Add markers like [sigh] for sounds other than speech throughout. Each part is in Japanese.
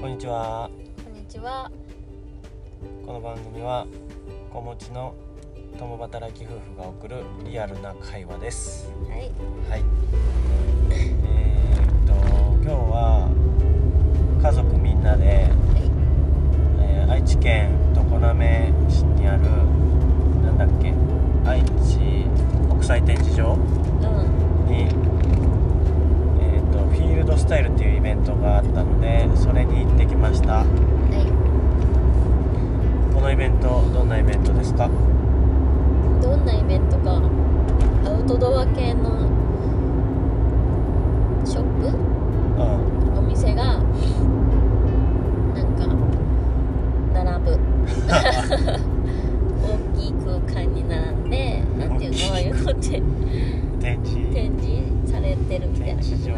こんにちはこんにちは。この番組は子持ちの共働き夫婦が送るリアルな会話ですはい。はいえー、っと今日は家族みんなで、はい。えー愛知県常滑市にあるなんだっけ愛知国際展示場うん。に、ドスタイルっていうイベントがあったのでそれに行ってきました。はこのイベントどんなイベントですか？い。どんなイベントか。アウトドア系のショップ？うん。お店がなんか並ぶ。[laughs] 大きい空間に並んでなんていうの？ああいうのって。展示。展示されてるみたい展な感じだ集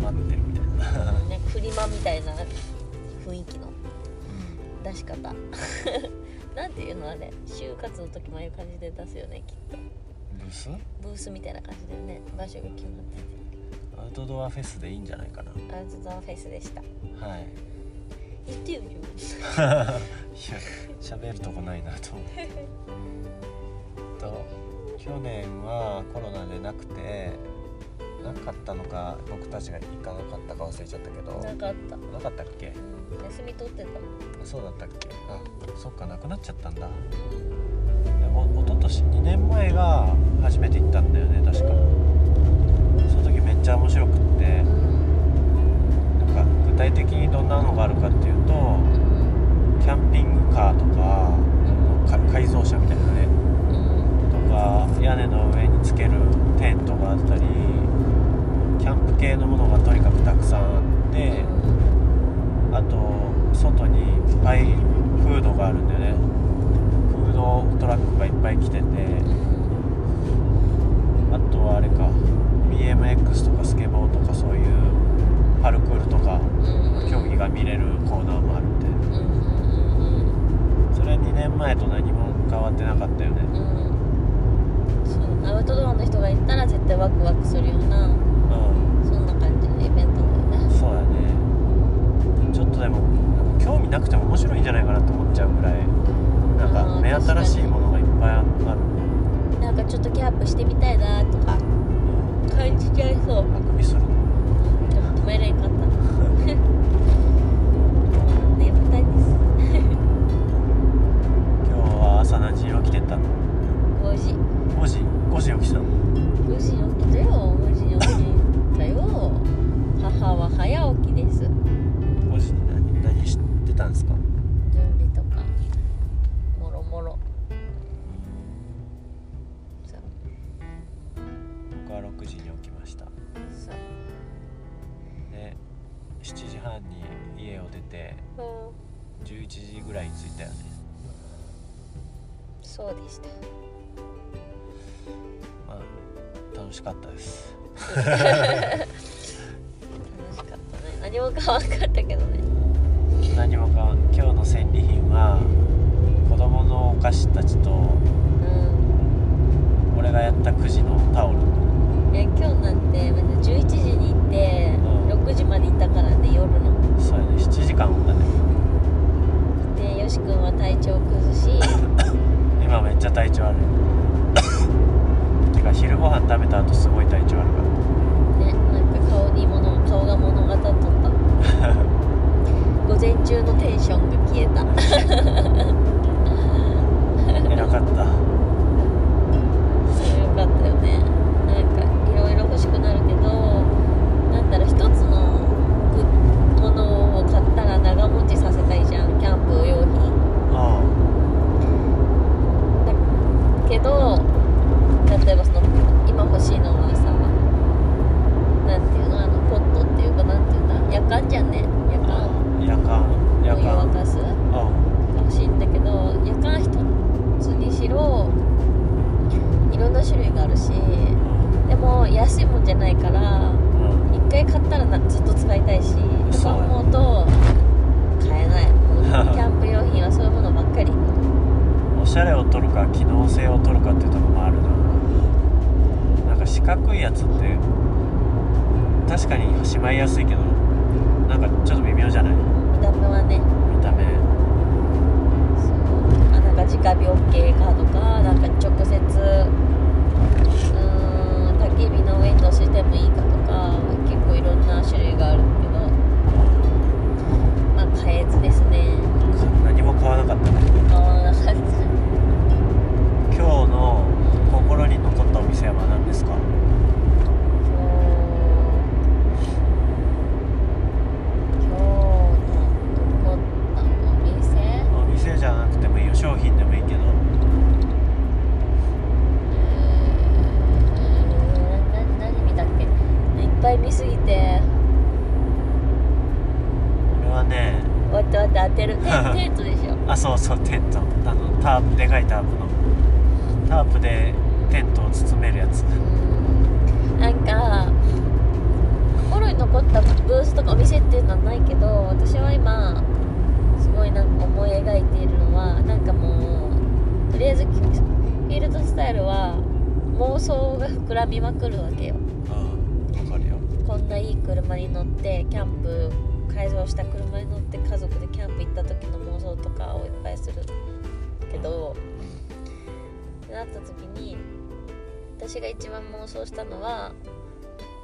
まってるみたいな。ねフリマみたいな雰囲気の出し方。[laughs] なんていうのあれ。就活の時もああいう感じで出すよねきっと。ブース？ブースみたいな感じだよね。場所が決まってて。アウトドアフェスでいいんじゃないかな。アウトドアフェスでした。はい。言ってよ [laughs] 喋るとこないなと思って。[laughs] と去年はコロナでなくてなかったのか僕たちが行かなかったか忘れちゃったけど。なかった、なかったっけ？うん、休み取ってた。そうだったっけ？あそっかなくなっちゃったんだ。でお一昨年2年前が初めて行ったんだよね確かその時めっちゃ面白くってなんか具体的にどんなのがあるかっていうとキャンピングカーとかか改造車みたいなねとか屋根の上につけるテントがあったりキャンプ系のものがとにかくたくさんあってあと外にいっぱいフードがあるんだよねフードトラックがいっぱい来ててあとはあれか BMX とかスケボーとかそういうパルクールとか競技が見れるコーナーもあるみたいな。それは2年前と何も変わってなかったよね。そうアウトドアの人が行ったら絶対ワクワクするようなうん。そんな感じのイベントだよね。そうだね。ちょっとでも興味なくても面白いんじゃないかなって思っちゃうぐらいなんか目新しいものがいっぱいある。なんかちょっとキャンプしてみたいなとか感じちゃいそう。あくびする。のでも止めれんかった5時。5時。5時に起きたの？5時に起きたよ。5時に起きたよ。[laughs] 母は早起きです。5時に何何してたんですか？準備とか。もろもろ。そう。僕は6時に起きました。そう。で7時半に家を出て11時ぐらいに着いたよね。そうでしたまあ楽しかったです。楽しかったね。何も変わんかったけどね。何もか今日の戦利品は子供のお菓子たちとうん。俺がやったくじのタオル。え今日なんてまず11時に行ってうん。6時までいたからね夜の。そうやね。7時間おったね。でよし君は体調崩し。[laughs] 今めっちゃ体調悪い。てか昼ご飯食べた後すごい体調悪かったねなんか顔にもの顔が物語っとった午前中のテンションが消えたた偉かったそれよかったよねなんかいろいろ欲しくなるけどなんだろう一つのぐものを買ったら長持ちさせたいじゃんキャンプ用品うだけど例えばその今欲しいのはさなんていうのあのポットっていうかなんていうんだ夜間じゃんね夜間ん夜間夜お湯沸間かすう欲しいんだけど夜間一つにしろいろんな種類があるしんでも安いもんじゃないからうん。一回買ったらなずっと使いたいしとかそうや。思うと買えない。もう [laughs] キャンプ用品はそういうものばっかり。おしゃれを取るか機能性を取るかっていうところもあるな。なんか四角いやつって確かにしまいやすいけどなんかちょっと微妙じゃない？見た目はね。見た目。そう。あなんか直火 OK かとかなんか直接うーん焚き火の上に乗せてもいいかとか結構いろんな種類があるけどまあ買えずですね何も買わなかったね買わなかった今日の心に残ったお店は何ですか今日今日の残ったお店お店じゃなくてもいいよ商品でもいいけどえー何何見たっけいっぱい見すぎて俺はね待ってる。[laughs] テンテントでしょ。あそうそうテント。あのタープでかいタープの。タープでテントを包めるやつ。なんか心に残ったブースとかお店っていうのはないけど私は今すごいなんか思い描いているのはなんかもうとりあえずフィールドスタイルは妄想が膨らみまくるわけよ。こんないい車に乗ってキャンプ改造した車に乗って家族でキャンプ行った時の妄想とかをいっぱいするけどってなった時に私が一番妄想したのは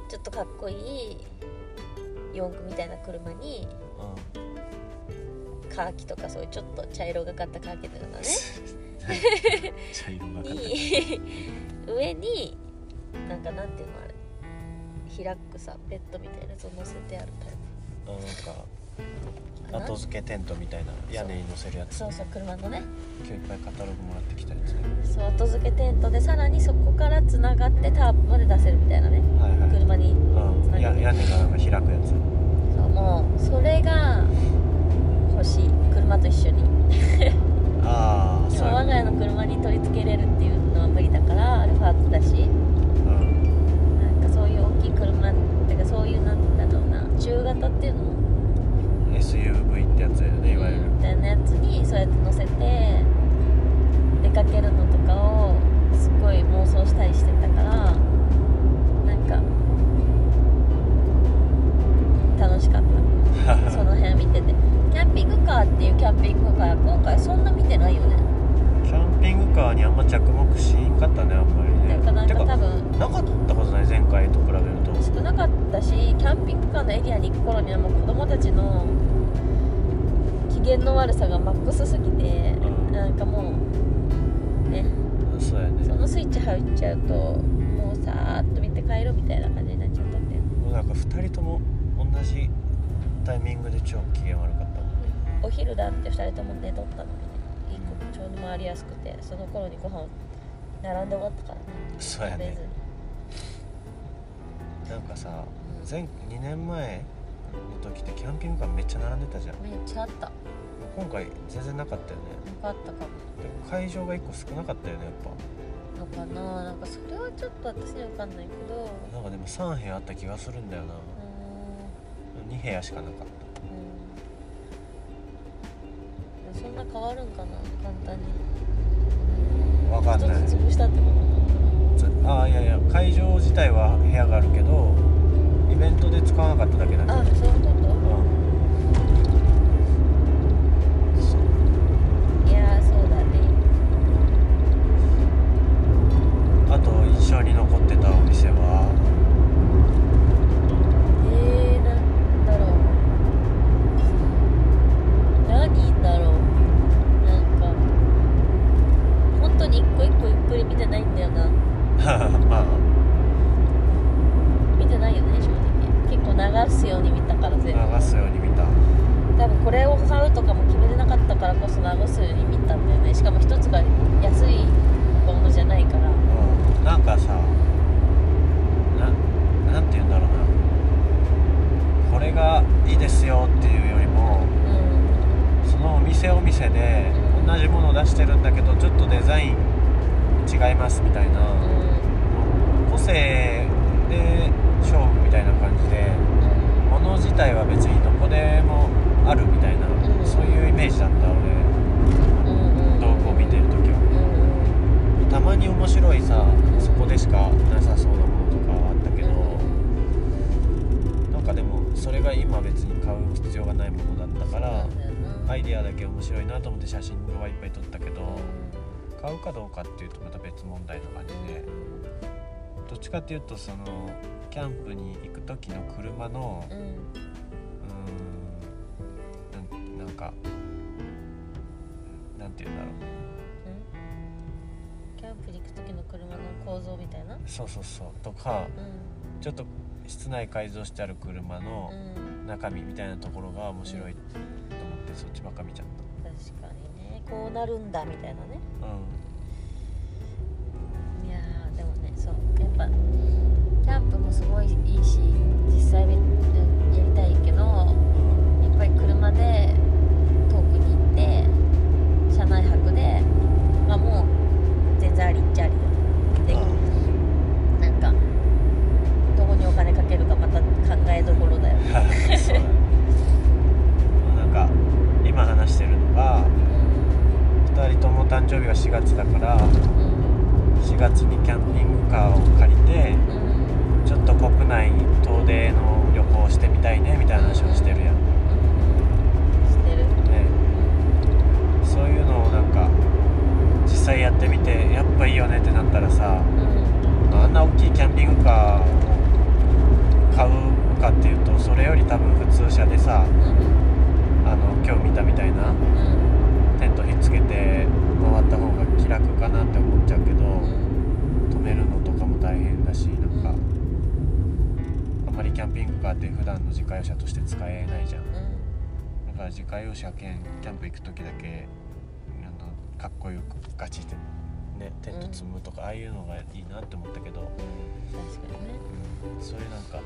ちょっとかっこいい四駆みたいな車にうカーキとかそういうちょっと茶色がかったカーキとかね。ん [laughs] 茶色がかってるに上になんかなんていうのあれ。開くさベッドみたいなやつを乗せてあるタイあなんか後付けテントみたいな屋根に乗せるやつそうそう車のね。今日いっぱいカタログもらってきたやつね。そう後付けテントでさらにそこからつながってタープまで出せるみたいなね。はいはい。車にうん。や屋根がなんか開くやつ。そうもうそれが欲しい。車と一緒に。ああ [laughs] そう我が家の車に取り付けれるっていうのは無理だからアルファーツだし。うん。なんかそういう大きい車ってかそういうなんだろうな中型っていうの SUV ってやつだよねいわゆる。みたいなやつにそうやって乗せて出かけるのとかをすごい妄想したりしてたからなんか楽しかった。[laughs] その辺見てて。キャンピングカーっていうキャンピングカー今回そんな見てないよね。キャンピングカーにあんま着目しんかったねあんまりね。なんかなんてか多分なかったことない前回と比べると。少なかったしキャンピングカーのエリアに行く頃にはもう子供たちの機嫌の悪さがマックスすぎて、うん。なんかもうね。そうやね。そのスイッチ入っちゃうともうさーっと見て帰ろうみたいな感じになっちゃったんでもう。なんか2人とも同じタイミングで超機嫌悪かったもんね。お昼だって2人とも寝とったのにね。いい子ちょうど回りやすくてその頃にご飯を並んで終わったからね。そうやね。なんかさ前2年前の時ってキャンピングカーめっちゃ並んでたじゃん。めっちゃあった。今回全然なかったよね。なかったかも。で会場が1個少なかったよねやっぱ。のかな？なんかそれはちょっと私には分かんないけど。なんかでも3部屋あった気がするんだよな。うーん。2部屋しかなかっうん。そんな変わるんかな簡単に。たわかんない。一つ潰したってことつああいやいや会場自体は部屋があるけどイベントで使わなかっただけだあそういうことうんそういやーそうだねあと印象に残ってたお店はえー、なんだろう何だろうなんか本当に一個一個ゆっくり見てないんだよなまあ見てないよね正直結構流すように見たから全部。流すように見た。多分これを買うとかも決めてなかったからこそ流すように見たんだよね。しかも一つが安いものじゃないから。うん。なんかさななんて言うんだろうな。これがいいですよっていうよりもうん。そのお店お店で同じものを出してるんだけどちょっとデザイン違いますみたいな、う個性で勝負みたいな感じでん物自体は別にどこでもあるみたいな、うん。そういうイメージだった俺うんうん。動画を見てる時は。うんたまに面白いさそこでしかなさそうなものとかはあったけどなんかでもそれがが今別に買う必要がないものだったからアイデアだけ面白いな。と思って写真はいっぱい撮ったけどう買うかどうかっていうとまた別問題な感じでどっちかっていうとそのキャンプに行く時の車のんうんうーんなんなんかなんて言うんだろう。キャンプに行く時の車の構造みたいな？そうそうそう。とかうん。ちょっと室内改造してある車のうん。中身みたいなところが面白いと思ってそっちばっか見ちゃっ確かにね。こうなるんだみたいなね。たうんぱキャンプもすごいいいし実際にやりたいけどやっぱり車で遠くに行って車内泊でまあもう全然ありっちゃありでなんかどこにお金かけるかまた考えどころだよねそうだねなんか今話してるのが2人とも誕生日が4月だからうん4月にキャンピングカーを借りてうんちょっと国内遠出の旅行をしてみたいねみたいな話をしてるやん、してるね、そういうのをなんか実際やってみてやっぱいいよねってなったらさうんあんな大きいキャンピングカーを買うかっていうとそれより多分普通車でさうんあの今日見たみたいなうんテントひっつけて回った方が気楽かなって思っちゃうけどうん止めるのとかも大変だしなんかあんまりキャンピングカーって普段の自家用車として使えないじゃん。だから自家用車兼キャンプ行く時だけあのかっこよくガチってねテント積むとか、ああいうのがいいなって思ったけど、確かにね。うん。そういうなんか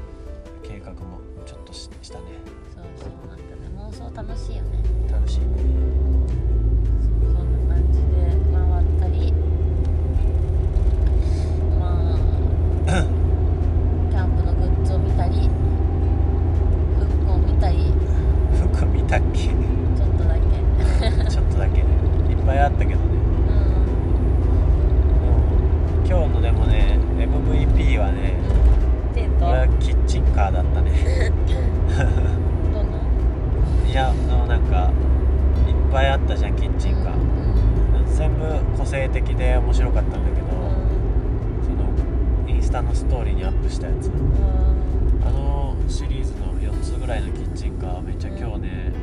計画もちょっとししたね。そうそう。なんかね妄想楽しいよね。楽しいね。そんな感じで回ったりまあキャンプのグッズを見たり服を見たり服見たっけちょっとだけちょっとだけねいっぱいあったけどねうんでも今日のでもね MVP はねテントこれはキッチンカーだったねどのいやあのなんかいっぱいあったじゃんキッチンカーうん全部個性的で面白かったんだけど、そのインストーリーにアップしたやつ。うん。あのシリーズの4つぐらいのキッチンカーめっちゃ今日ね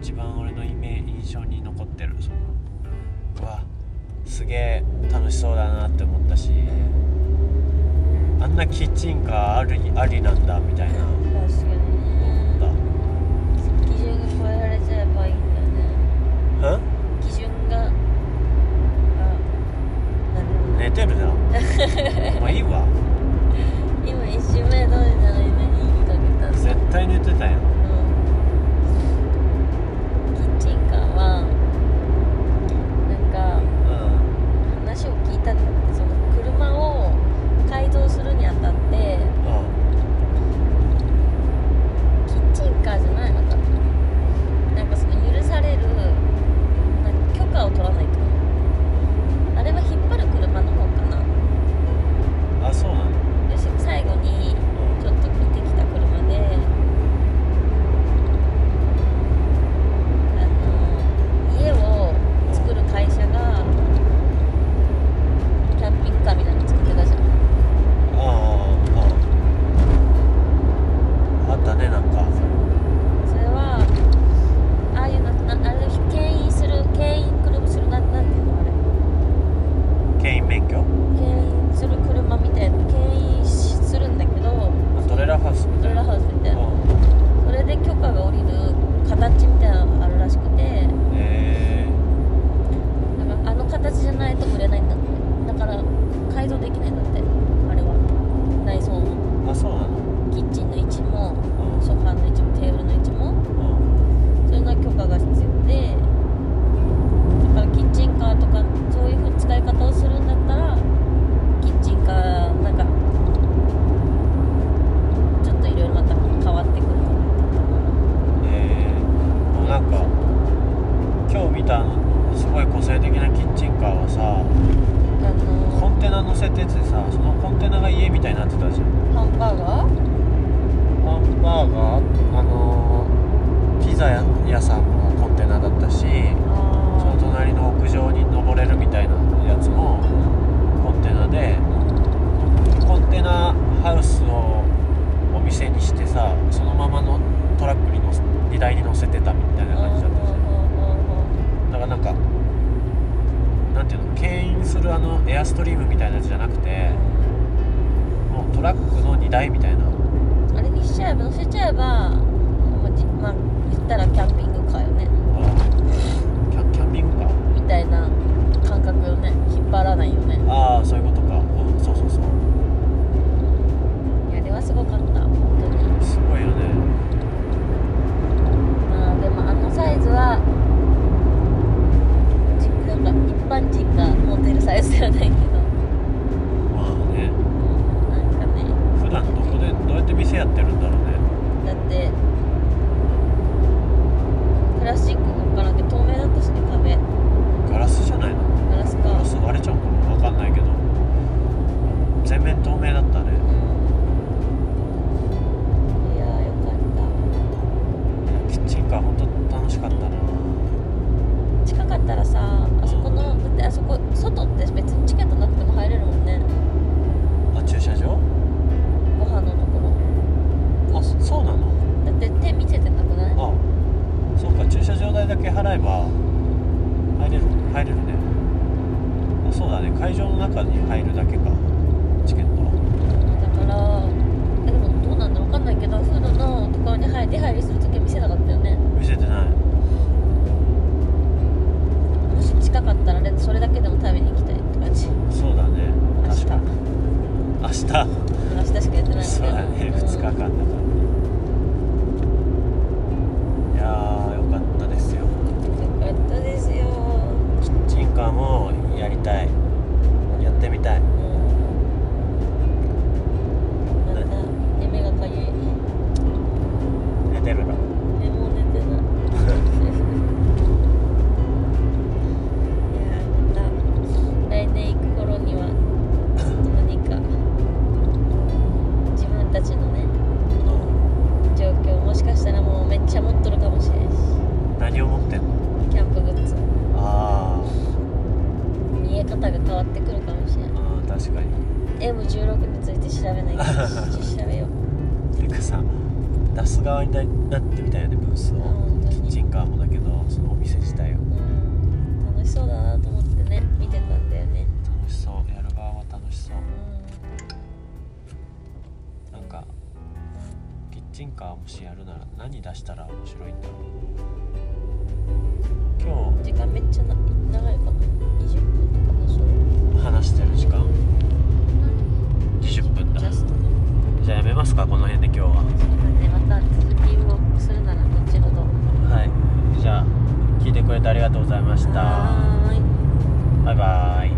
一番俺のイメ印象に残ってる。そのうわすげえ楽しそうだなって思ったしあんなキッチンカーありありなんだみたいな確かに。思っね基準が超えられちゃえばいいんだよね。たん基準が。あ寝てるな。[laughs] もういいわ目どれないのに言いかけた絶対寝てたやん Então era チンカーもしやるなら何出したら面白いんだろう。今日時間めっちゃ長いかな20分とかでしょ話してる時間。20分だじゃあやめますかこの辺で今日は。また続きをするなら後ほどはい。じゃあ聞いてくれてありがとうございました。バイバイ。